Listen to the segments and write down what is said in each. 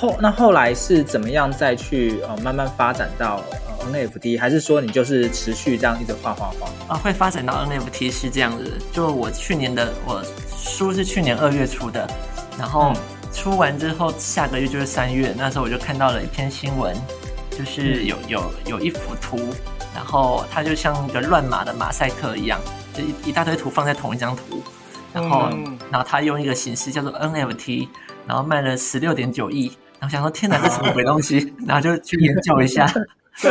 后那后来是怎么样再去呃慢慢发展到呃 NFT，还是说你就是持续这样一直画画画啊？会发展到 NFT 是这样子，就我去年的我书是去年二月出的，然后出完之后下个月就是三月，那时候我就看到了一篇新闻，就是有有有一幅图，然后它就像一个乱码的马赛克一样，就一一大堆图放在同一张图，然后然后它用一个形式叫做 NFT，然后卖了十六点九亿。然后想说天哪，这什么鬼东西？然后就去研究一下，对，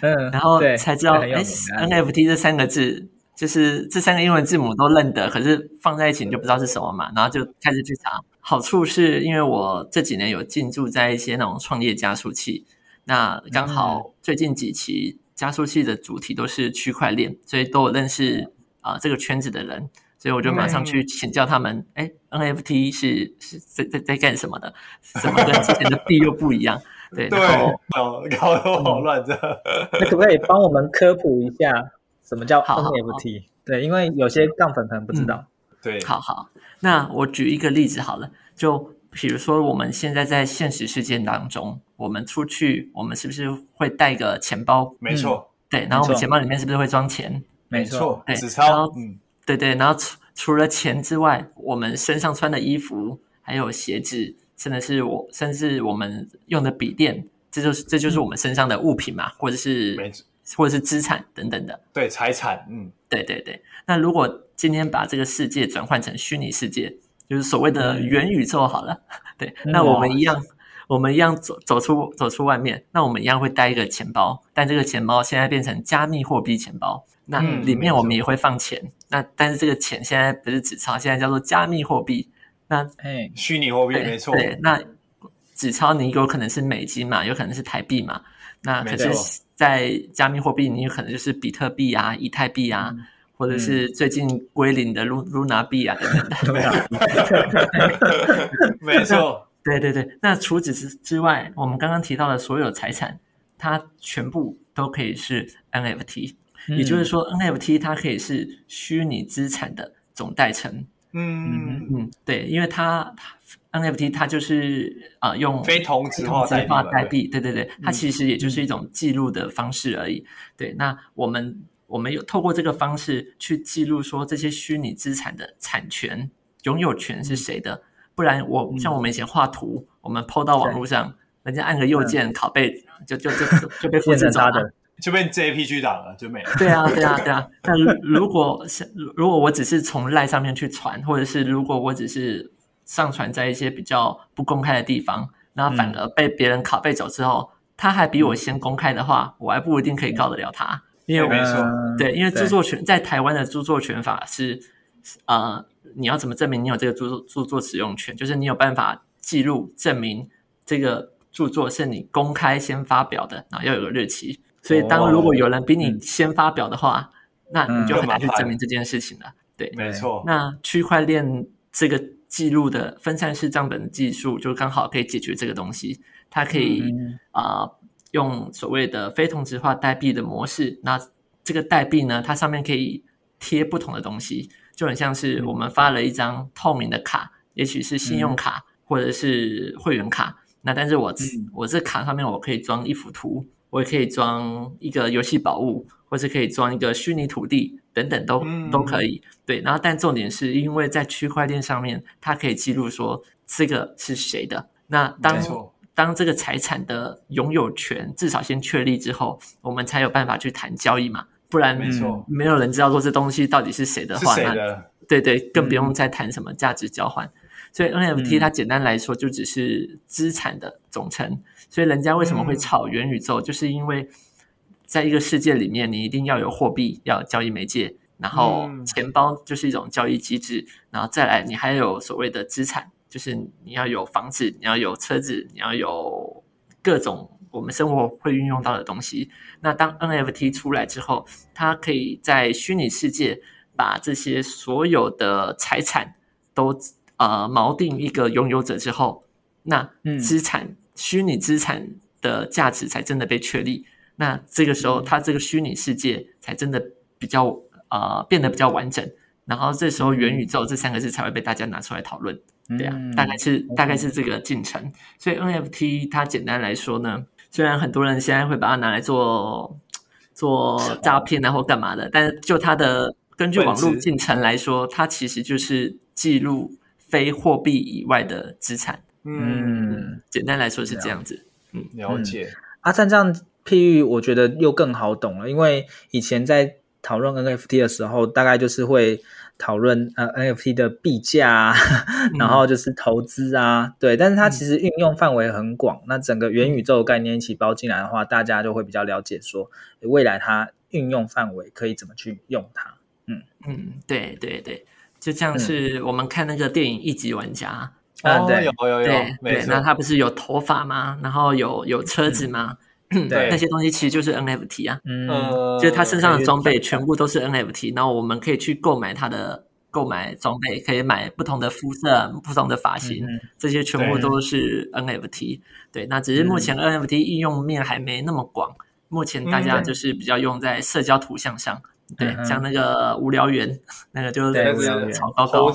嗯，然后才知道，哎，NFT 这三个字就是这三个英文字母都认得，可是放在一起你就不知道是什么嘛。然后就开始去查，好处是因为我这几年有进驻在一些那种创业加速器，那刚好最近几期加速器的主题都是区块链，所以都有认识啊、呃、这个圈子的人。所以我就马上去请教他们，哎、嗯，NFT 是是在在在干什么的？怎么跟之前的币又不一样？对，对，然后搞搞得我好乱的。那可不可以帮我们科普一下什么叫 NFT？对，因为有些杠粉可能不知道。嗯、对，好好，那我举一个例子好了，就比如说我们现在在现实世界当中，我们出去，我们是不是会带个钱包？没错、嗯，对，然后我们钱包里面是不是会装钱？没错，对，纸钞，嗯。对对，然后除除了钱之外，我们身上穿的衣服，还有鞋子，甚至是我甚至我们用的笔电，这就是这就是我们身上的物品嘛，或者是或者是资产等等的。对，财产，嗯，对对对。那如果今天把这个世界转换成虚拟世界，就是所谓的元宇宙好了，嗯、对，那我们一样，我们一样走走出走出外面，那我们一样会带一个钱包，但这个钱包现在变成加密货币钱包。那里面我们也会放钱，嗯、那但是这个钱现在不是纸钞，现在叫做加密货币。那哎，虚拟货币没错。对，那纸钞你有可能是美金嘛，有可能是台币嘛。那可是，在加密货币，你有可能就是比特币啊、以太币啊，嗯、或者是最近归零的 Luna 币啊等等 的。没错。对对对，那除此之之外，我们刚刚提到的所有财产，它全部都可以是 NFT。也就是说，NFT 它可以是虚拟资产的总代称。嗯嗯嗯，对，因为它 NFT 它就是啊、呃、用非同质化代币，对对对，它其实也就是一种记录的方式而已。对，那我们我们有透过这个方式去记录说这些虚拟资产的产权拥有权是谁的，不然我像我们以前画图，我们 PO 到网络上，人家按个右键拷贝，就就就就被 复制走了。就变 JPG 档了，就没了。对啊，对啊，对啊。那如果是如果我只是从赖上面去传，或者是如果我只是上传在一些比较不公开的地方，那反而被别人拷贝走之后，他还比我先公开的话，我还不一定可以告得了他。因为没错，对，因为著作权在台湾的著作权法是，呃，你要怎么证明你有这个著作著作使用权？就是你有办法记录证明这个著作是你公开先发表的，然后要有个日期。所以，当如果有人比你先发表的话，嗯、那你就很难去证明这件事情了。嗯、对，没错。那区块链这个记录的分散式账本的技术，就刚好可以解决这个东西。它可以啊、嗯呃，用所谓的非同质化代币的模式。那这个代币呢，它上面可以贴不同的东西，就很像是我们发了一张透明的卡，嗯、也许是信用卡或者是会员卡。那但是我、嗯、我这卡上面我可以装一幅图，我也可以装一个游戏宝物，或是可以装一个虚拟土地等等都、嗯、都可以。对，然后但重点是因为在区块链上面，它可以记录说这个是谁的。那当当这个财产的拥有权至少先确立之后，我们才有办法去谈交易嘛。不然，没错，没有人知道说这东西到底是谁的话，那对对，更不用再谈什么价值交换。嗯、所以 NFT 它简单来说就只是资产的总称。所以人家为什么会炒元宇宙，嗯、就是因为在一个世界里面，你一定要有货币，要有交易媒介，然后钱包就是一种交易机制，然后再来你还有所谓的资产，就是你要有房子，你要有车子，你要有各种。我们生活会运用到的东西。那当 NFT 出来之后，它可以在虚拟世界把这些所有的财产都呃锚定一个拥有者之后，那资产、嗯、虚拟资产的价值才真的被确立。那这个时候，它这个虚拟世界才真的比较呃变得比较完整。然后这时候，元宇宙这三个字才会被大家拿出来讨论。对啊，大概是大概是这个进程。所以 NFT 它简单来说呢。虽然很多人现在会把它拿来做做 诈骗啊或干嘛的，但是就它的根据网络进程来说，它其实就是记录非货币以外的资产。嗯，简单来说是这样子。嗯，了解。阿赞这样譬喻，我觉得又更好懂了，因为以前在讨论 NFT 的时候，大概就是会。讨论呃 NFT 的币价啊，然后就是投资啊，嗯、对，但是它其实运用范围很广。嗯、那整个元宇宙概念一起包进来的话，大家就会比较了解说未来它运用范围可以怎么去用它。嗯嗯，对对对，就像是我们看那个电影《一级玩家》啊，对，有有有，对对，那他不是有头发吗？然后有有车子吗？嗯对，那些东西其实就是 NFT 啊，嗯，就是他身上的装备全部都是 NFT，然后我们可以去购买他的购买装备，可以买不同的肤色、不同的发型，这些全部都是 NFT。对，那只是目前 NFT 应用面还没那么广，目前大家就是比较用在社交图像上，对，像那个无聊猿，那个就是草高高。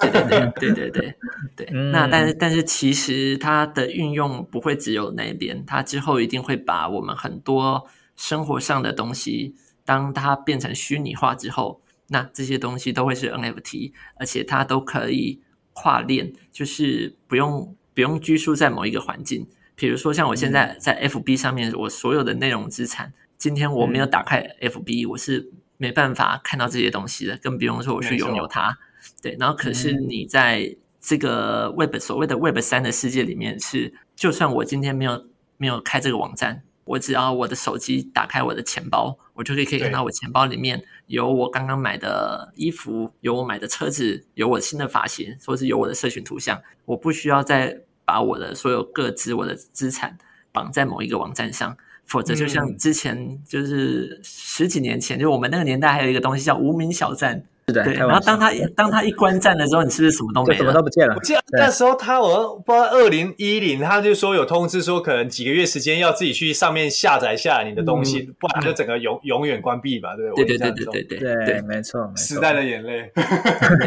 对对对对对对对，那但是但是其实它的运用不会只有那边，它之后一定会把我们很多生活上的东西，当它变成虚拟化之后，那这些东西都会是 NFT，而且它都可以跨链，就是不用不用拘束在某一个环境。比如说像我现在在 FB 上面，我所有的内容资产，今天我没有打开 FB，我是没办法看到这些东西的，更不用说我去拥有它。对，然后可是你在这个 Web、嗯、所谓的 Web 三的世界里面是，就算我今天没有没有开这个网站，我只要我的手机打开我的钱包，我就可以可以看到我钱包里面有我刚刚买的衣服，有我买的车子，有我新的发型，或是有我的社群图像，我不需要再把我的所有各资、我的资产绑在某一个网站上，否则就像之前就是十几年前，嗯、就我们那个年代还有一个东西叫无名小站。是的，对。然后当他当他一关站的时候，你是不是什么都没了？什么都不见了。我记得那时候他，我不知道二零一零，他就说有通知说，可能几个月时间要自己去上面下载下你的东西，不然就整个永永远关闭吧，对不对？对对对对对对对，没错。时代的眼泪。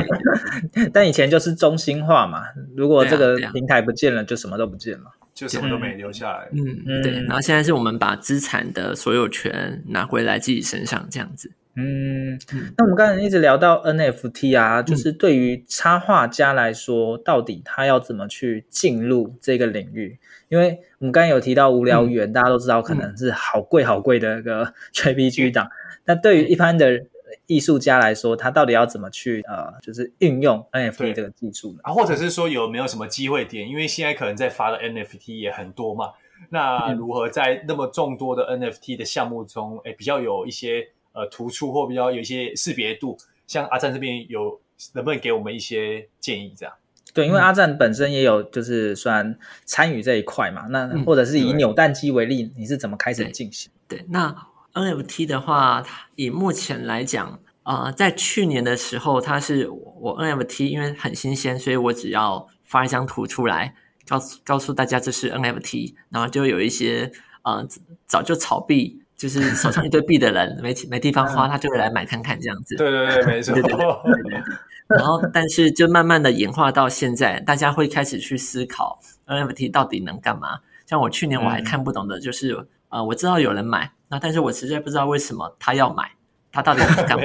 但以前就是中心化嘛，如果这个平台不见了，就什么都不见了，就什么都没留下来。嗯，嗯对。然后现在是我们把资产的所有权拿回来自己身上，这样子。嗯，那我们刚才一直聊到 NFT 啊，就是对于插画家来说，到底他要怎么去进入这个领域？因为我们刚才有提到无聊猿，大家都知道可能是好贵好贵的一个 JPG 档。那对于一般的艺术家来说，他到底要怎么去呃，就是运用 NFT 这个技术呢？啊，或者是说有没有什么机会点？因为现在可能在发的 NFT 也很多嘛，那如何在那么众多的 NFT 的项目中，哎，比较有一些。呃，突出或比较有一些识别度，像阿赞这边有，能不能给我们一些建议？这样对，因为阿赞本身也有就是算参与这一块嘛，那或者是以扭蛋机为例，嗯、你是怎么开始进行？对，对，那 NFT 的话，以目前来讲，啊、呃，在去年的时候，它是我 NFT，因为很新鲜，所以我只要发一张图出来，告诉告诉大家这是 NFT，然后就有一些呃早就炒币。就是手上一堆币的人没 没地方花，他就会来买看看这样子。对对对，没错。对对对对对。然后，但是就慢慢的演化到现在，大家会开始去思考 NFT 到底能干嘛。像我去年我还看不懂的，就是、嗯、呃，我知道有人买，那但是我实在不知道为什么他要买，他到底要干嘛？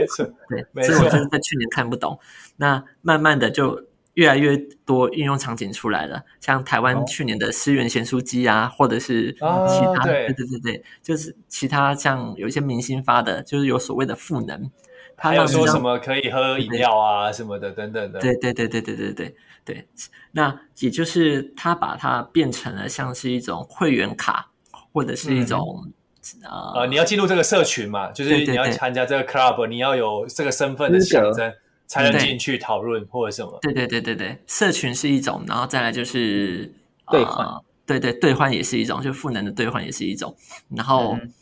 对，所以我就是在去年看不懂。那慢慢的就越来越多应用场景出来了，像台湾去年的思源咸酥鸡啊，或者是其他，哦、对，对对对对，就是其他像有一些明星发的，就是有所谓的赋能。还有说什么可以喝饮料啊什么的等等的，对对对对对对对对。那也就是他把它变成了像是一种会员卡，或者是一种、嗯、呃，呃，你要进入这个社群嘛，就是你要参加这个 club，你要有这个身份的象征才能进去讨论或者什么。对。对对对对，社群是一种，然后再来就是兑换、呃，对对兑换也是一种，就赋能的兑换也是一种。然后、嗯、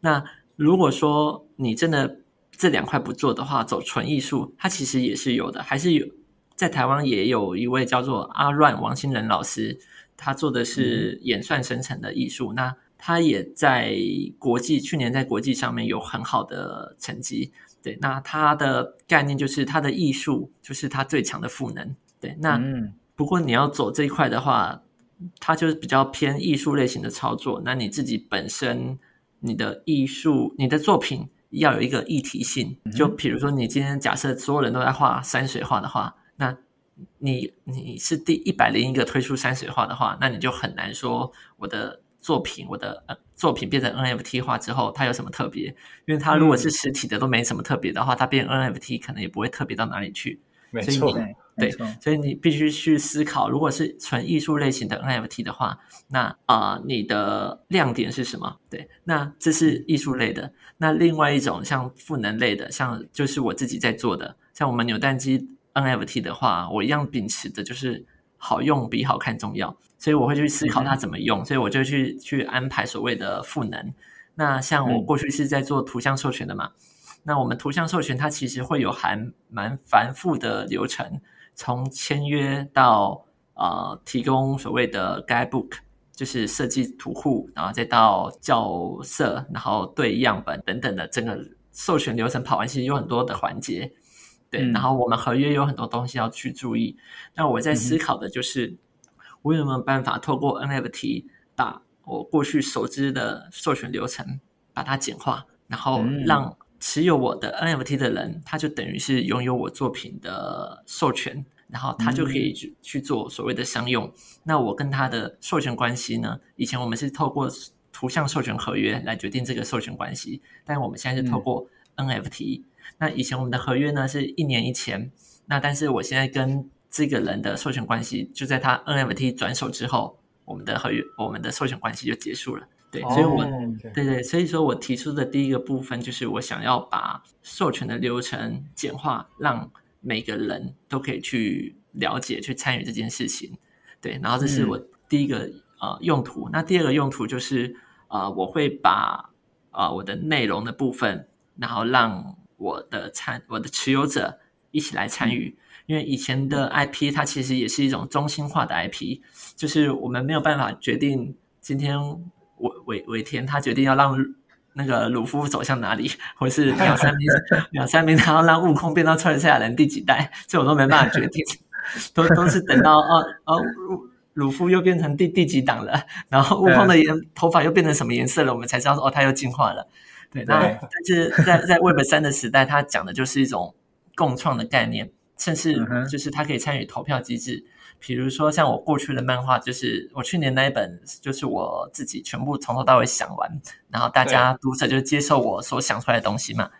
那如果说你真的。这两块不做的话，走纯艺术，它其实也是有的，还是有在台湾也有一位叫做阿乱王新仁老师，他做的是演算生成的艺术，嗯、那他也在国际去年在国际上面有很好的成绩。对，那他的概念就是他的艺术就是他最强的赋能。对，那、嗯、不过你要走这一块的话，它就是比较偏艺术类型的操作。那你自己本身你的艺术，你的作品。要有一个议题性，就比如说，你今天假设所有人都在画山水画的话，那你你是第一百零一个推出山水画的话，那你就很难说我的作品，我的呃作品变成 NFT 化之后，它有什么特别？因为它如果是实体的都没什么特别的话，它变 NFT 可能也不会特别到哪里去。没错。对，所以你必须去思考，如果是纯艺术类型的 NFT 的话，那啊、呃，你的亮点是什么？对，那这是艺术类的。那另外一种像赋能类的，像就是我自己在做的，像我们扭蛋机 NFT 的话，我一样秉持的就是好用比好看重要，所以我会去思考它怎么用，所以我就去去安排所谓的赋能。那像我过去是在做图像授权的嘛，那我们图像授权它其实会有还蛮繁复的流程。从签约到呃提供所谓的 guidebook，就是设计图库，然后再到校色，然后对样本等等的整个授权流程跑完，其实有很多的环节。对，嗯、然后我们合约有很多东西要去注意。那我在思考的就是，嗯、我有没有办法透过 NFT 把我过去熟知的授权流程把它简化，然后让。持有我的 NFT 的人，他就等于是拥有我作品的授权，然后他就可以去去做所谓的商用。嗯、那我跟他的授权关系呢？以前我们是透过图像授权合约来决定这个授权关系，但我们现在是透过 NFT。嗯、那以前我们的合约呢是一年一签，那但是我现在跟这个人的授权关系，就在他 NFT 转手之后，我们的合约、我们的授权关系就结束了。对，所以我、oh. 对对，所以说我提出的第一个部分就是我想要把授权的流程简化，让每个人都可以去了解、去参与这件事情。对，然后这是我第一个、嗯、呃用途。那第二个用途就是呃，我会把呃我的内容的部分，然后让我的参我的持有者一起来参与，因为以前的 IP 它其实也是一种中心化的 IP，就是我们没有办法决定今天。尾尾尾田他决定要让那个鲁夫走向哪里，或是两三名 两三名他要让悟空变到超级赛亚人第几代，这我都没办法决定，都都是等到 哦哦鲁夫又变成第第几档了，然后悟空的颜头发又变成什么颜色了，我们才知道说哦他又进化了。对，那但是在在 Web 三的时代，它讲的就是一种共创的概念，甚至就是它可以参与投票机制。比如说，像我过去的漫画，就是我去年那一本，就是我自己全部从头到尾想完，然后大家读者就接受我所想出来的东西嘛。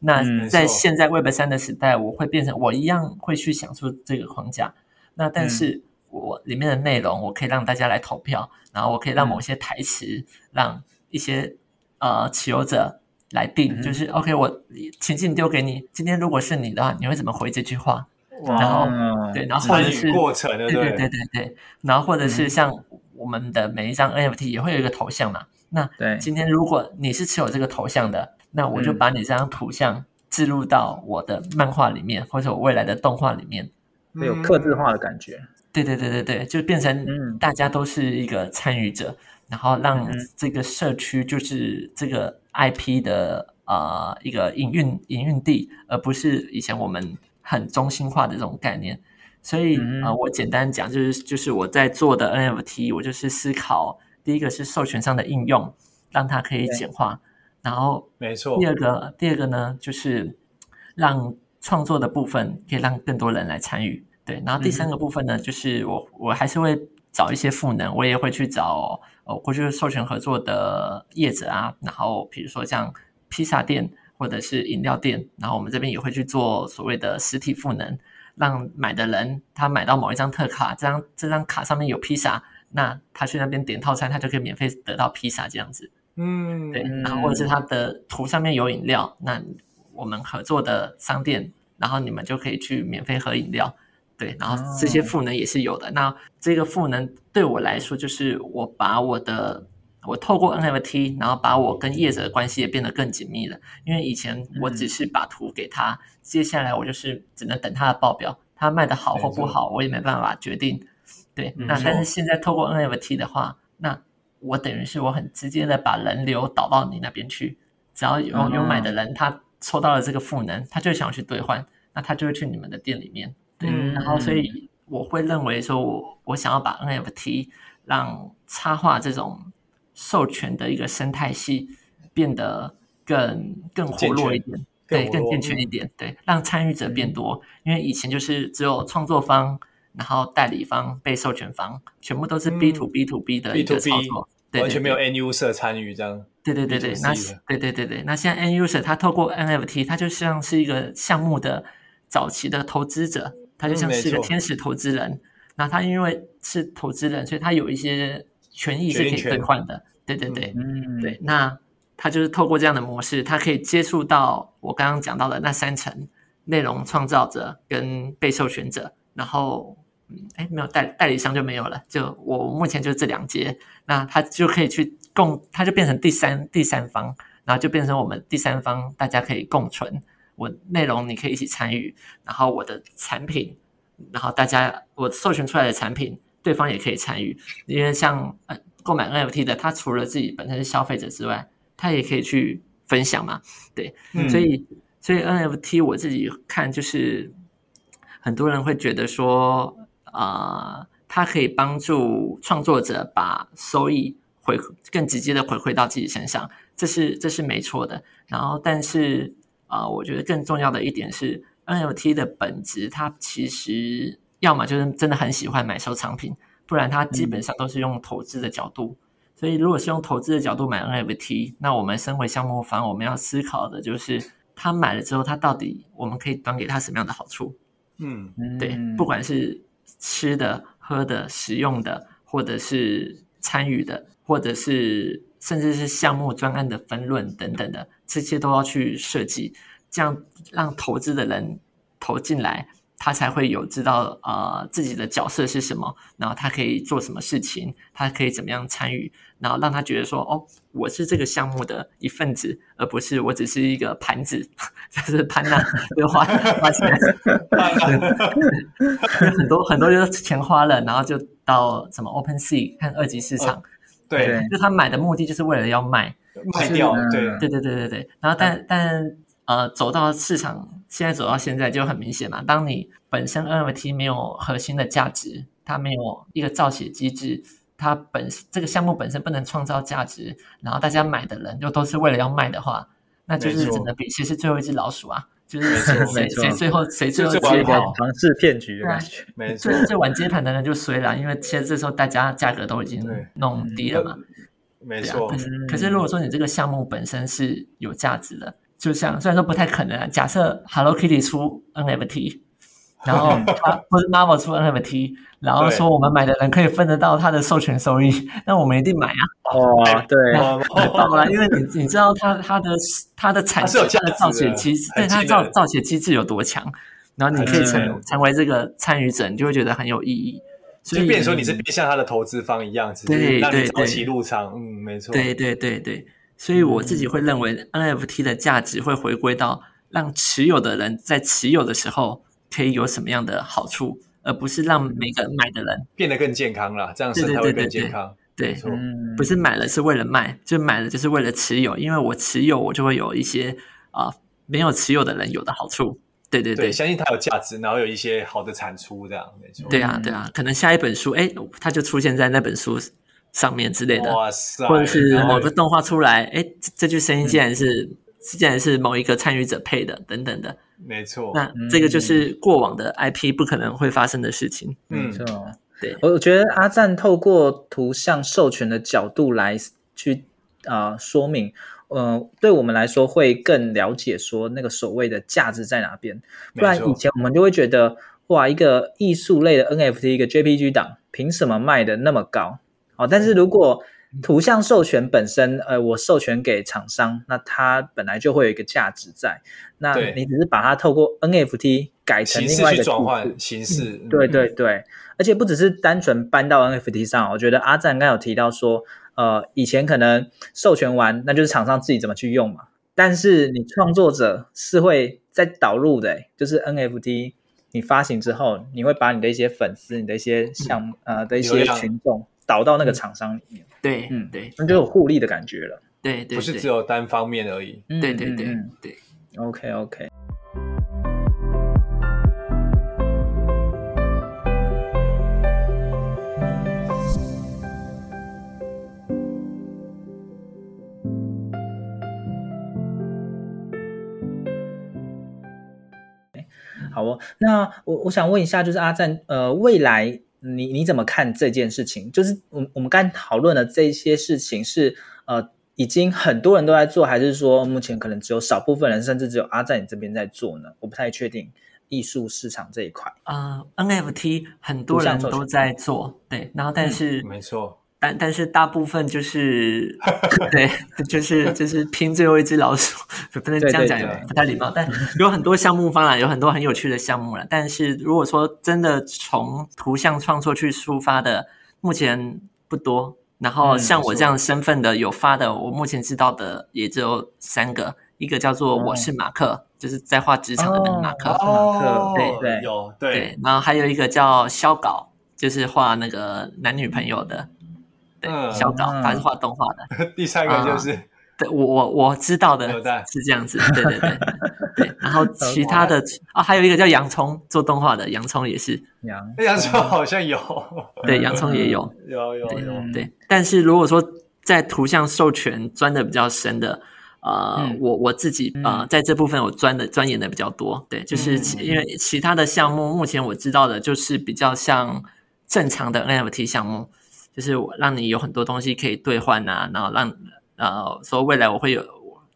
那在现在 Web 三的时代，我会变成我一样会去想出这个框架。那但是我里面的内容，我可以让大家来投票，然后我可以让某些台词，让一些呃持有者来定，就是 OK，我情境丢给你，今天如果是你的话，你会怎么回这句话？然后，对，然后或者是过程的，对对对。对对，然后或者是像我们的每一张 NFT 也会有一个头像嘛。那对，今天如果你是持有这个头像的，那我就把你这张图像置入到我的漫画里面，或者我未来的动画里面，会有刻字化的感觉。对对对对对，就变成大家都是一个参与者，然后让这个社区就是这个 IP 的呃一个营运营运地，而不是以前我们很中心化的这种概念。所以、嗯、呃，我简单讲，就是就是我在做的 NFT，我就是思考第一个是授权上的应用，让它可以简化，然后没错。第二个第二个呢，就是让创作的部分可以让更多人来参与。对，然后第三个部分呢，嗯、就是我我还是会找一些赋能，我也会去找哦，过去授权合作的业者啊，然后比如说像披萨店或者是饮料店，然后我们这边也会去做所谓的实体赋能。让买的人他买到某一张特卡，这张这张卡上面有披萨，那他去那边点套餐，他就可以免费得到披萨这样子。嗯，对，然后或者是他的图上面有饮料，那我们合作的商店，然后你们就可以去免费喝饮料。对，然后这些赋能也是有的。那这个赋能对我来说，就是我把我的。我透过 NFT，然后把我跟业者的关系也变得更紧密了。因为以前我只是把图给他，嗯、接下来我就是只能等他的报表，他卖的好或不好，我也没办法决定。对，那但是现在透过 NFT 的话，那我等于是我很直接的把人流导到你那边去，只要有有买的人，他抽到了这个赋能，他就想去兑换，那他就会去你们的店里面。对，嗯、然后所以我会认为说我我想要把 NFT 让插画这种。授权的一个生态系变得更更活络一点，对，更健全一点，对，让参与者变多。因为以前就是只有创作方，然后代理方、被授权方，全部都是 B to B to B 的一个操作，对，完全没有 End User 参与这样。对对对对，那对对对对，那现在 End User 他透过 NFT，他就像是一个项目的早期的投资者，他就像是一个天使投资人。那他因为是投资人，所以他有一些。权益是可以兑换的，对对对，嗯，对，那他就是透过这样的模式，他可以接触到我刚刚讲到的那三层内容创造者跟被授权者，然后，嗯，哎，没有代代理商就没有了，就我目前就这两阶，那他就可以去共，他就变成第三第三方，然后就变成我们第三方，大家可以共存，我内容你可以一起参与，然后我的产品，然后大家我授权出来的产品。对方也可以参与，因为像呃购买 NFT 的，他除了自己本身是消费者之外，他也可以去分享嘛，对，嗯、所以所以 NFT 我自己看就是很多人会觉得说，啊、呃，它可以帮助创作者把收益回更直接的回馈到自己身上，这是这是没错的。然后，但是啊、呃，我觉得更重要的一点是 NFT 的本质，它其实。要么就是真的很喜欢买收藏品，不然它基本上都是用投资的角度。嗯、所以如果是用投资的角度买 NFT，那我们身为项目方，我们要思考的就是他买了之后，他到底我们可以端给他什么样的好处？嗯，对，不管是吃的、喝的、使用的，或者是参与的，或者是甚至是项目专案的分论等等的，这些都要去设计，这样让投资的人投进来。他才会有知道呃自己的角色是什么，然后他可以做什么事情，他可以怎么样参与，然后让他觉得说哦，我是这个项目的一份子，而不是我只是一个盘子，就是盘呐，就花 花钱，很多很多就是钱花了，然后就到什么 Open Sea 看二级市场，对，对，就他买的目的就是为了要卖，卖掉，对，对对对对对，然后但但呃走到市场。现在走到现在就很明显嘛，当你本身 NFT 没有核心的价值，它没有一个造血机制，它本这个项目本身不能创造价值，然后大家买的人又都是为了要卖的话，那就是整个比其实最后一只老鼠啊，就是谁谁谁最后谁最后接盘，庞氏骗局的感觉，没错，最最晚接盘的人就衰了，因为其实这时候大家价格都已经弄低了嘛，没错。可是可是如果说你这个项目本身是有价值的。就像虽然说不太可能啊，假设 Hello Kitty 出 NFT，然后他或者 Marvel 出 NFT，然后说我们买的人可以分得到它的授权收益，那我们一定买啊！哦，对，当然，因为你你知道它它的它的产它的造血机制，对它造造血机制有多强，然后你可以成成为这个参与者，你就会觉得很有意义。所以，变成说你是像他的投资方一样，对，让你早期入场，嗯，没错，对对对对。所以我自己会认为 NFT 的价值会回归到让持有的人在持有的时候可以有什么样的好处，而不是让每个买的人变得更健康了。这样生态会更健康。对，嗯，不是买了是为了卖，就买了就是为了持有，因为我持有我就会有一些啊、呃、没有持有的人有的好处。对对对，相信它有价值，然后有一些好的产出，这样没错。对啊对啊，可能下一本书哎，它就出现在那本书上面之类的，哇塞，或者是某个动画出来，哎，这句声音竟然是、嗯、竟然是某一个参与者配的，等等的，没错。那这个就是过往的 IP 不可能会发生的事情，没错。对，我觉得阿赞透过图像授权的角度来去啊、呃、说明，呃，对我们来说会更了解说那个所谓的价值在哪边。不然以前我们就会觉得，哇，一个艺术类的 NFT，一个 JPG 档，凭什么卖的那么高？哦，但是如果图像授权本身，呃，我授权给厂商，那它本来就会有一个价值在。那你只是把它透过 NFT 改成另外一个转换形式，嗯，对对对。而且不只是单纯搬到 NFT 上，我觉得阿赞刚刚有提到说，呃，以前可能授权完，那就是厂商自己怎么去用嘛。但是你创作者是会在导入的，就是 NFT 你发行之后，你会把你的一些粉丝、你的一些项目、嗯、呃的一些群众导到那个厂商里面。对，嗯，对，那就有互利的感觉了。对对，对，不是只有单方面而已。对对对对，对，OK OK。好哦，那我我想问一下，就是阿赞，呃，未来你你怎么看这件事情？就是我我们刚才讨论的这些事情是呃，已经很多人都在做，还是说目前可能只有少部分人，甚至只有阿赞你这边在做呢？我不太确定艺术市场这一块。啊、呃，NFT 很多人都在做，对，然后但是、嗯、没错。但但是大部分就是 对，就是就是拼最后一只老鼠，不能这样讲也不太礼貌。但有很多项目方案，有很多很有趣的项目了。但是如果说真的从图像创作去出发的，目前不多。然后像我这样身份的有发的，我目前知道的也只有三个，一个叫做我是马克，就是在画职场的那个马克，马克对对有对。然后还有一个叫肖稿，就是画那个男女朋友的。对，小岛，他是画动画的。第三个就是，嗯、对我我我知道的是这样子，对对对对。然后其他的啊，还有一个叫洋葱做动画的，洋葱也是洋洋葱好像有，对，洋葱也有，有有有对，但是如果说在图像授权钻的比较深的，呃，嗯、我我自己啊、呃，在这部分我钻的钻研的比较多，对，就是因为其他的项目目前我知道的就是比较像正常的 NFT 项目。就是我让你有很多东西可以兑换啊，然后让呃说未来我会有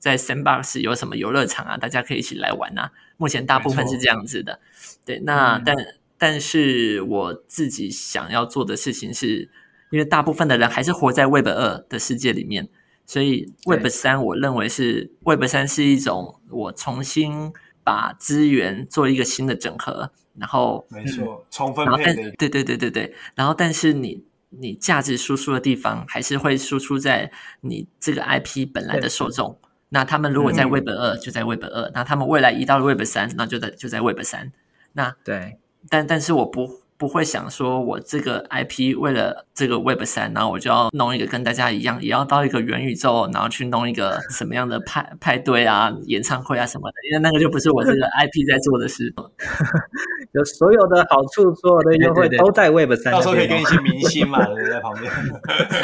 在 Sandbox 有什么游乐场啊，大家可以一起来玩啊。目前大部分是这样子的，对。那、嗯、但但是我自己想要做的事情是，因为大部分的人还是活在 Web 二的世界里面，所以 Web 三我认为是 Web 三是一种我重新把资源做一个新的整合，然后没错，充分配的，对对对对对，然后但是你。你价值输出的地方还是会输出在你这个 IP 本来的受众。那他们如果在 Web 二，就在 Web 二；那他们未来移到了 Web 三，那就在就在 Web 三。那对，但但是我不不会想说，我这个 IP 为了这个 Web 三，然后我就要弄一个跟大家一样，也要到一个元宇宙，然后去弄一个什么样的派派对啊、演唱会啊什么的，因为那个就不是我这个 IP 在做的事。有所有的好处，所有的优惠都在 Web 三，到时候可以跟一些明星嘛，在旁边。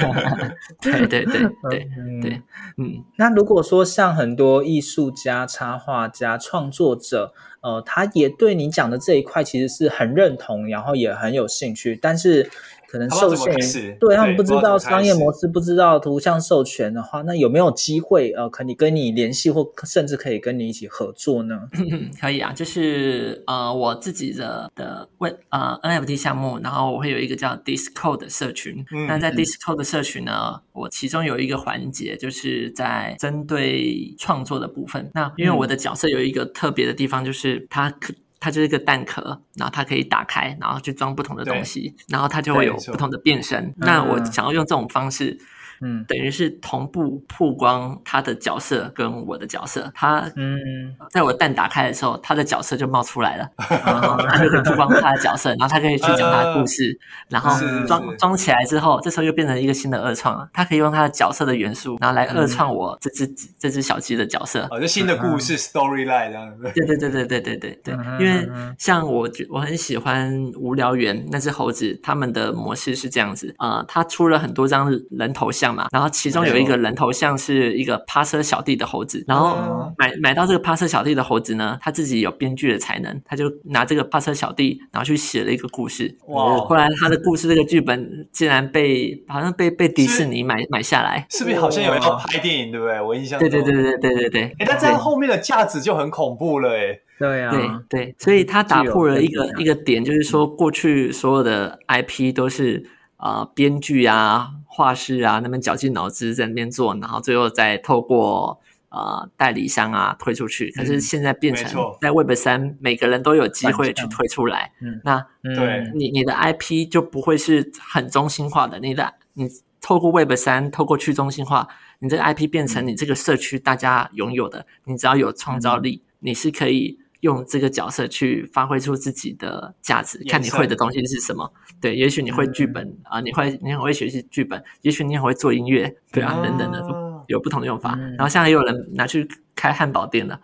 对对对对对，对，嗯。那如果说像很多艺术家、插画家、创作者，呃，他也对你讲的这一块其实是很认同，然后也很有兴趣，但是可能受限于对他们不知道商业模式，不知道图像授权的话，那有没有机会呃，可以跟你联系，或甚至可以跟你一起合作呢？可以啊，就是呃，我自己的的问呃 NFT 项目，然后我会有一个叫 Discord 的社群。嗯、那在 Discord 的社群呢，嗯、我其中有一个环节就是在针对创作的部分。那因为我的角色有一个特别的地方，就是它可。它就是一个蛋壳，然后它可以打开，然后去装不同的东西，然后它就会有不同的变身。那我想要用这种方式，嗯，等于是同步曝光他的角色跟我的角色。他嗯，在我蛋打开的时候，他的角色就冒出来了，然后他就可以曝光他的角色，然后他可以去讲他的故事，然后装装起来之后，这时候又变成一个新的二创了。他可以用他的角色的元素，然后来二创我这只这只小鸡的角色。哦，就新的故事 storyline 这样子。对对对对对对对对，因为像我我很喜欢无聊猿那只猴子，他们的模式是这样子。啊，他出了很多张人头像嘛，然后其中有一个人头像是一个趴车小弟的猴子，然后买买到这个趴车小弟的猴子呢，他自己有编剧的才能，他就拿这个趴车小弟，然后去写了一个故事。哇！后来他的故事这个剧本竟然被好像被被迪士尼买买下来，是不是好像有要拍电影，对不对？我印象对对对对对对对。哎，那这样后面的价值就很恐怖了，哎。对啊，对对，所以他打破了一个一个点，就是说过去所有的 IP 都是。啊、呃，编剧啊、画师啊，那边绞尽脑汁在那边做，然后最后再透过呃代理商啊推出去。可是现在变成在 Web 三，每个人都有机会去推出来。嗯，那对你你的 IP 就不会是很中心化的。你的你透过 Web 三，透过去中心化，你这个 IP 变成你这个社区大家拥有的。你只要有创造力，嗯、你是可以。用这个角色去发挥出自己的价值，看你会的东西是什么。对，也许你会剧本啊，你会你很会学习剧本，也许你很会做音乐，对啊，等等的，有不同的用法。然后现在也有人拿去开汉堡店了，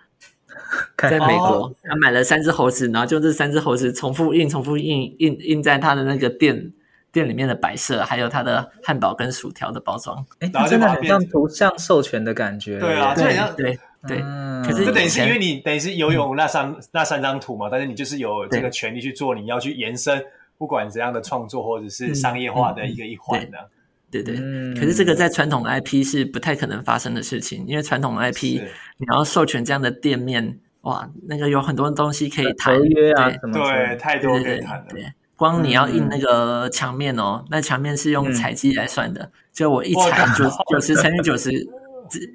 在美国，他买了三只猴子，然后就这三只猴子重复印、重复印、印印在他的那个店店里面的摆设，还有他的汉堡跟薯条的包装。哎，真的很像图像授权的感觉。对啊，对对。对，可是就等于是因为你等于是游泳那三那三张图嘛，但是你就是有这个权利去做，你要去延伸，不管怎样的创作或者是商业化的一个一环的。对对，可是这个在传统 IP 是不太可能发生的事情，因为传统 IP 你要授权这样的店面，哇，那个有很多东西可以谈合约啊，对，太多可以谈了。对，光你要印那个墙面哦，那墙面是用采计来算的，就我一裁九九十乘以九十。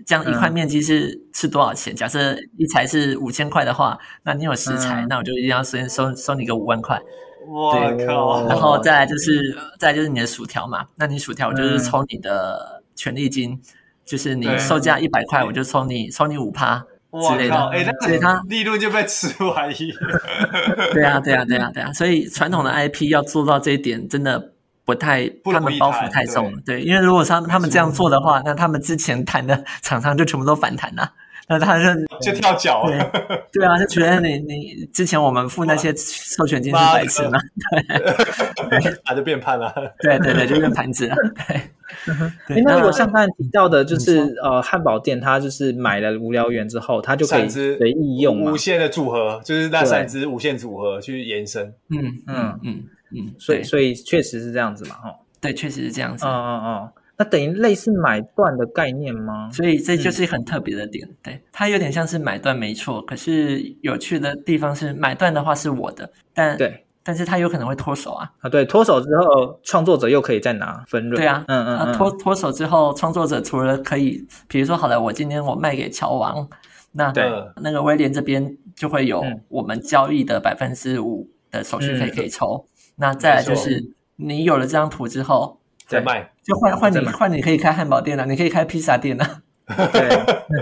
这样一块面积是、嗯、是多少钱？假设一材是五千块的话，那你有十材，嗯、那我就一定要先收收你个五万块。我靠！然后再来就是再来就是你的薯条嘛，那你薯条我就是抽你的权利金，嗯、就是你售价一百块，我就抽你抽你五趴之类的。哎，那所以它利润就被吃完一。对啊，对啊，对啊，对啊，所以传统的 IP 要做到这一点，真的。不太，他们包袱太重了，对，因为如果他他们这样做的话，那他们之前谈的厂商就全部都反弹了，那他就 就跳脚了，对。啊，就觉得你你之前我们付那些授权金是白痴嘛，对，他就变盘了，对对对，就变盘子了，对。那如果像刚才提到的，就是呃，汉堡店，他就是买了无聊猿之后，他就可以随意用无限的组合，就是那三只无限组合去延伸，嗯嗯嗯。嗯，所以所以确实是这样子嘛，哈，对，确实是这样子。哦哦哦，那等于类似买断的概念吗？所以这就是很特别的点，嗯、对，它有点像是买断没错，可是有趣的地方是买断的话是我的，但对，但是它有可能会脱手啊，啊，对，脱手之后创作者又可以再拿分润，对啊，嗯嗯，脱脱手之后创作者除了可以，比如说好了，我今天我卖给乔王，那对。那个威廉这边就会有我们交易的百分之五的手续费可以抽。嗯那再来就是，你有了这张图之后，再卖，就换换你换你可以开汉堡店了，你可以开披萨店了，对，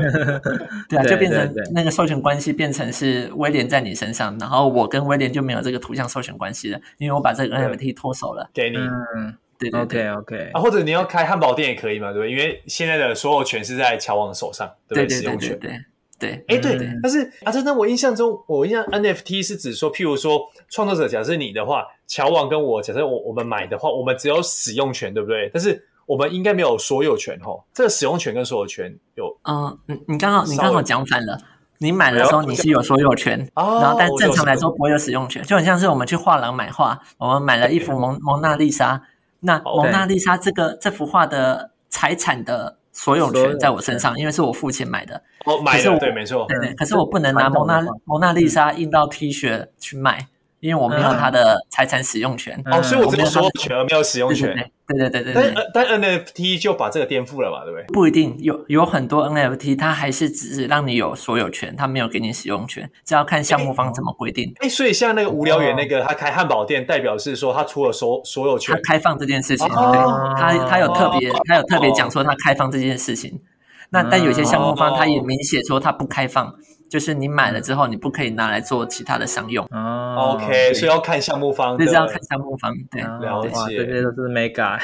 对啊，就变成那个授权关系变成是威廉在你身上，然后我跟威廉就没有这个图像授权关系了，因为我把这个 NFT 脱手了，给你，嗯，对对，OK OK，啊，或者你要开汉堡店也可以嘛，对不对？因为现在的所有权是在乔王手上，对对？对对对。对，哎，对，但是啊，真的，我印象中，我印象 NFT 是指说，譬如说，创作者假设你的话，乔王跟我假设我我们买的话，我们只有使用权，对不对？但是我们应该没有所有权吼。这个使用权跟所有权有，嗯，你你刚好你刚好讲反了，你买的时候你是有所有权，然后但正常来说不会有使用权，就很像是我们去画廊买画，我们买了一幅蒙蒙娜丽莎，那蒙娜丽莎这个这幅画的财产的。所有权在我身上，因为是我付钱买的。哦，买的对，没错。对对，可是我不能拿蒙娜蒙娜丽莎印到 T 恤去卖，因为我没有他的财产使用权。哦，所以我只有所有权而没有使用权。对对对对对。但但 NFT 就把这个颠覆了嘛，对不对？不一定，有有很多 NFT，它还是只是让你有所有权，它没有给你使用权，这要看项目方怎么规定。哎，所以像那个无聊猿那个，他开汉堡店，代表是说他出了所所有权，他开放这件事情。对，他他有特别，他有特别讲说他开放这件事情。那但有些项目方他也明写说他不开放。就是你买了之后，你不可以拿来做其他的商用。哦，OK，所以要看项目方，就是要看项目方。对，了解。这些都是 mega。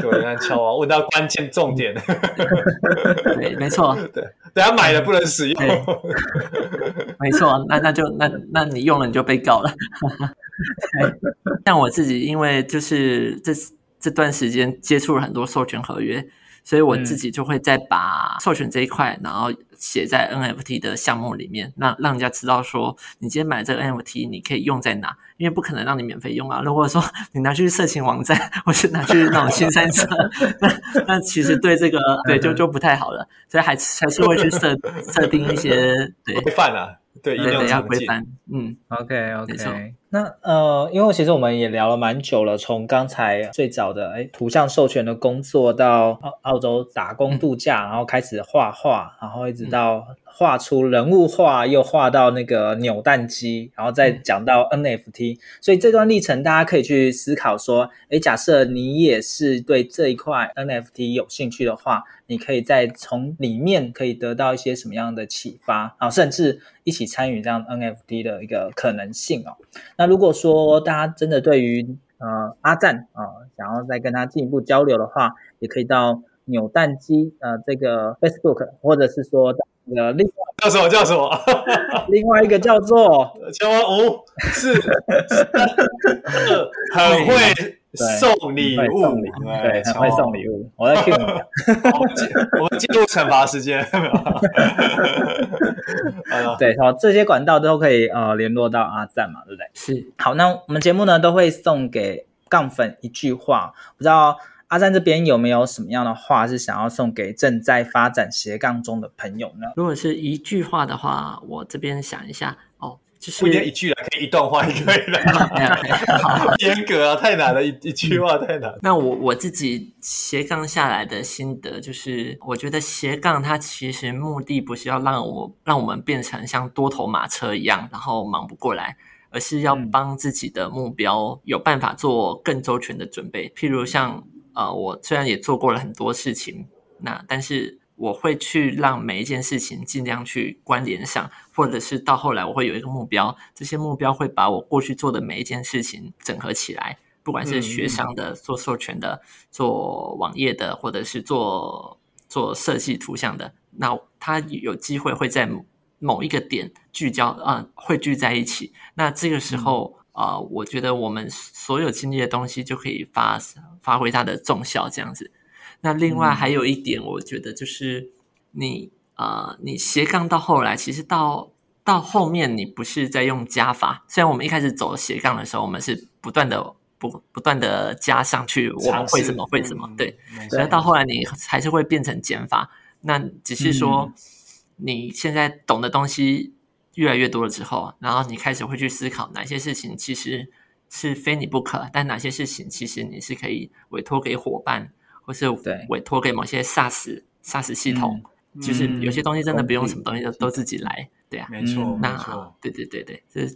对，看敲啊，问到关键重点。对，没错。对，等下买了不能使用。没错，那那就那那你用了你就被告了。像我自己，因为就是这这段时间接触了很多授权合约。所以我自己就会再把授权这一块，然后写在 NFT 的项目里面，让让人家知道说，你今天买这个 NFT，你可以用在哪？因为不可能让你免费用啊。如果说你拿去色情网站，或是拿去那种新三色，那那其实对这个对就就不太好了。所以还还是会去设设定一些对规范啊，对对对，要规范。嗯，OK OK。那呃，因为其实我们也聊了蛮久了，从刚才最早的哎图像授权的工作，到澳澳洲打工度假，嗯、然后开始画画，然后一直到画出人物画，又画到那个扭蛋机，然后再讲到 NFT，嗯、所以这段历程大家可以去思考说，哎，假设你也是对这一块 NFT 有兴趣的话，你可以再从里面可以得到一些什么样的启发啊，甚至一起参与这样 NFT 的一个可能性哦。那如果说大家真的对于呃阿赞啊、呃、想要再跟他进一步交流的话，也可以到扭蛋机呃这个 Facebook，或者是说呃另外叫什么叫什么，另外一个叫做乔王五四三二很会。送礼物，对，很会送礼物。我在 Q 你，我们进入惩罚时间。对，好，这些管道都可以呃联络到阿赞嘛，对不对？是。好，那我们节目呢都会送给杠粉一句话，不知道阿赞这边有没有什么样的话是想要送给正在发展斜杠中的朋友呢？如果是一句话的话，我这边想一下哦。不一定一句啊，可以一段话也可以了。严格啊，太难了，一一句话太难。那我我自己斜杠下来的心得就是，我觉得斜杠它其实目的不是要让我让我们变成像多头马车一样，然后忙不过来，而是要帮自己的目标有办法做更周全的准备。譬如像呃，我虽然也做过了很多事情，那但是。我会去让每一件事情尽量去关联上，或者是到后来我会有一个目标，这些目标会把我过去做的每一件事情整合起来，不管是学商的、做授权的、做网页的，或者是做做设计图像的，那它有机会会在某一个点聚焦啊，汇聚在一起。那这个时候啊，我觉得我们所有经历的东西就可以发发挥它的重效，这样子。那另外还有一点，我觉得就是你啊、呃，你斜杠到后来，其实到到后面你不是在用加法。虽然我们一开始走斜杠的时候，我们是不断的不不断的加上去，我们会怎么会怎么对。然后到后来你还是会变成减法。那只是说你现在懂的东西越来越多了之后，然后你开始会去思考哪些事情其实是非你不可，但哪些事情其实你是可以委托给伙伴。或是委托给某些 SaaS SaaS 系统，嗯、就是有些东西真的不用什么东西都都自己来，对啊，没错，那对对对对，这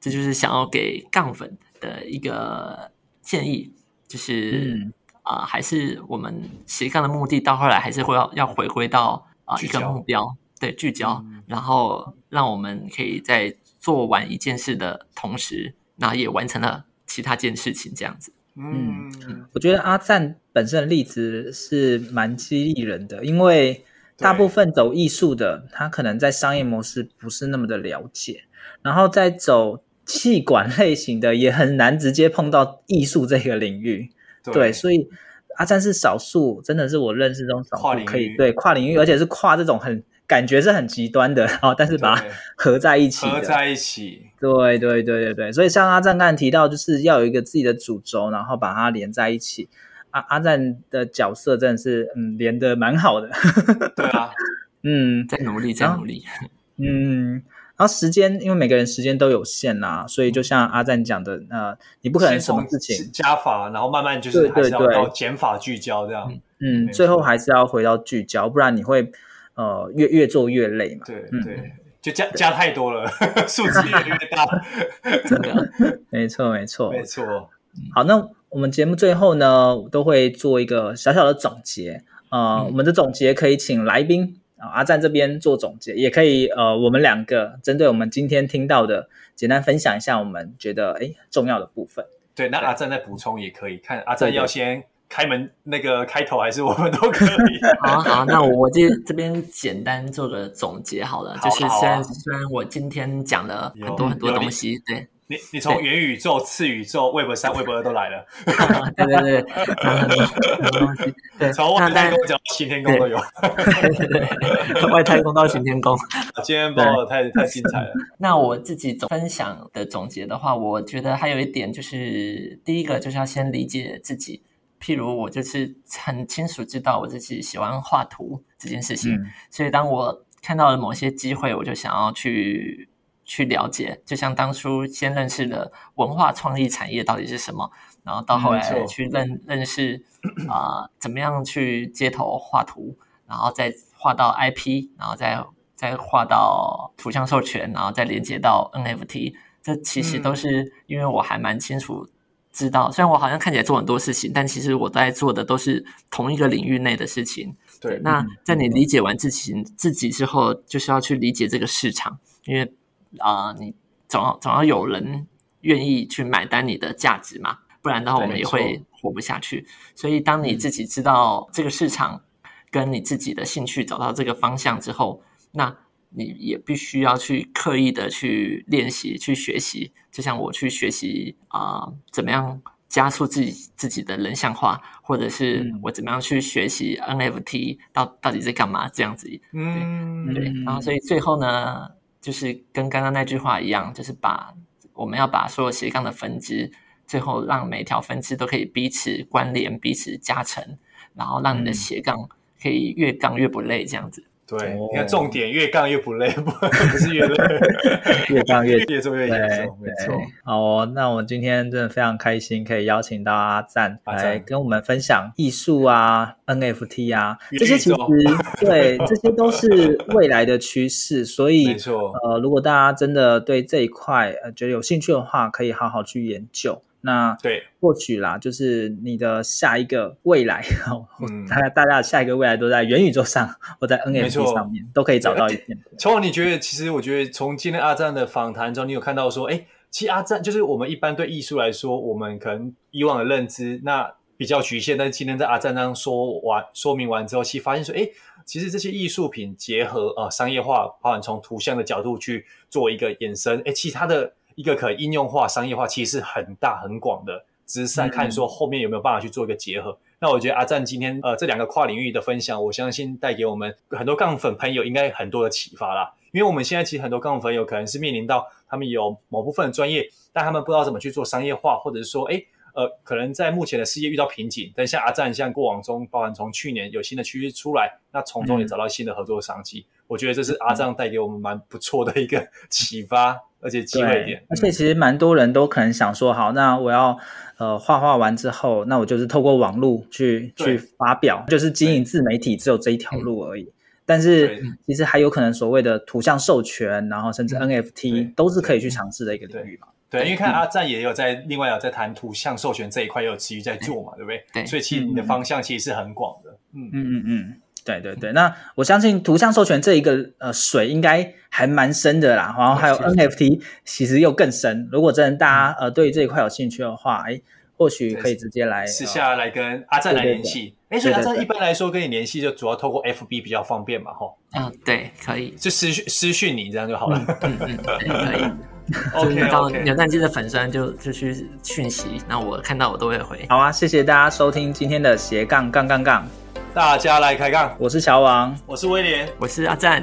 这就是想要给杠粉的一个建议，就是啊、还是我们斜杠的目的到后来还是会要要回归到啊、呃、一个目标，对，聚焦，嗯、然后让我们可以在做完一件事的同时，然后也完成了其他件事情，这样子。嗯，我觉得阿赞本身的例子是蛮激励人的，因为大部分走艺术的，他可能在商业模式不是那么的了解，然后再走气管类型的，也很难直接碰到艺术这个领域。对，对，所以阿赞是少数，真的是我认识中少数可以对跨领域，而且是跨这种很。感觉是很极端的，哦，但是把它合在一起，合在一起，对对对对对，所以像阿赞刚才提到，就是要有一个自己的主轴，然后把它连在一起。阿阿赞的角色真的是，嗯，连的蛮好的。对啊，嗯，在努力，在努力。嗯，然后时间，因为每个人时间都有限啦、啊，所以就像阿赞讲的，呃，你不可能什么事情加法，然后慢慢就是还是要到减法聚焦这样。嗯，最后还是要回到聚焦，不然你会呃越越做越累嘛。对对，嗯、就加加太多了，数字越来越大。真的，没错没错没错。好，那我们节目最后呢，都会做一个小小的总结。呃，嗯、我们的总结可以请来宾啊、呃、阿赞这边做总结，也可以呃我们两个针对我们今天听到的，简单分享一下我们觉得哎重要的部分。对，那阿赞再补充也可以，看阿赞要先开门那个开头，还是我们都可以。好好，那我这这边简单做个总结好了，好就是虽然、啊、虽然我今天讲了很多很多东西，对。你你从元宇宙、次宇宙、Web 三、Web 二都来了，对对对，很多很多东西，对，从外太空讲到行天宫都有，对 对对，外太空到行天宫，今天播的太太精彩了。那我自己总分享的总结的话，我觉得还有一点就是，第一个就是要先理解自己，譬如我就是很清楚知道我自己喜欢画图这件事情，所以当我看到了某些机会，我就想要去。去了解，就像当初先认识了文化创意产业到底是什么，然后到后来去认认识啊、呃，怎么样去街头画图，然后再画到 IP，然后再再画到图像授权，然后再连接到 NFT。这其实都是因为我还蛮清楚知道，虽然我好像看起来做很多事情，但其实我在做的都是同一个领域内的事情。对，那在你理解完自己自己之后，就是要去理解这个市场，因为。啊、呃，你总要总要有人愿意去买单你的价值嘛，不然的话我们也会活不下去。所以，当你自己知道这个市场跟你自己的兴趣找到这个方向之后，那你也必须要去刻意的去练习、去学习。就像我去学习啊、呃，怎么样加速自己自己的人像化，或者是我怎么样去学习 NFT 到到底在干嘛这样子。嗯，对。然后，所以最后呢？就是跟刚刚那句话一样，就是把我们要把所有斜杠的分支，最后让每条分支都可以彼此关联、彼此加成，然后让你的斜杠可以越杠越不累，这样子。对，你看重点，越杠越不累，不不是越累，越杠越 越做越严重，没错。好哦，那我们今天真的非常开心，可以邀请到阿赞来跟我们分享艺术啊、NFT 啊这些，其实对这些都是未来的趋势，所以没错。呃，如果大家真的对这一块呃觉得有兴趣的话，可以好好去研究。那对，或许啦，就是你的下一个未来，嗯，大家大家的下一个未来都在元宇宙上，或在 NFT 上面，都可以找到一片。琼王，你觉得？其实我觉得，从今天阿赞的访谈中，你有看到说，哎，其实阿赞就是我们一般对艺术来说，我们可能以往的认知那比较局限，但是今天在阿赞这样说完说明完之后，其实发现说，哎，其实这些艺术品结合呃商业化，包含从图像的角度去做一个衍生，哎，其他的。一个可应用化、商业化，其实是很大很广的，只是在看说后面有没有办法去做一个结合。嗯、那我觉得阿赞今天呃这两个跨领域的分享，我相信带给我们很多杠粉朋友应该很多的启发啦。因为我们现在其实很多杠粉朋友可能是面临到他们有某部分的专业，但他们不知道怎么去做商业化，或者是说哎呃可能在目前的事业遇到瓶颈。但像阿赞，像过往中，包含从去年有新的趋势出来，那从中也找到新的合作商机。嗯、我觉得这是阿赞带给我们蛮不错的一个 启发。而且机会点，而且其实蛮多人都可能想说，好，那我要呃画画完之后，那我就是透过网络去去发表，就是经营自媒体，只有这一条路而已。但是其实还有可能所谓的图像授权，然后甚至 NFT 都是可以去尝试的一个领域嘛。对，因为看阿赞也有在另外有在谈图像授权这一块，也有持续在做嘛，对不对？对，所以其实你的方向其实是很广的。嗯嗯嗯嗯。对对对，那我相信图像授权这一个呃水应该还蛮深的啦，然后还有 NFT 其实又更深。如果真的大家呃对这一块有兴趣的话，哎，或许可以直接来私下来跟阿赞来联系。哎，所以阿赞一般来说跟你联系就主要透过 FB 比较方便嘛，吼。嗯，对，可以就私讯私讯你这样就好了。嗯嗯，可以。OK，到扭蛋机的粉专就就去讯息，那我看到我都会回。好啊，谢谢大家收听今天的斜杠杠杠杠。大家来开杠，我是小王，我是威廉，我是阿赞。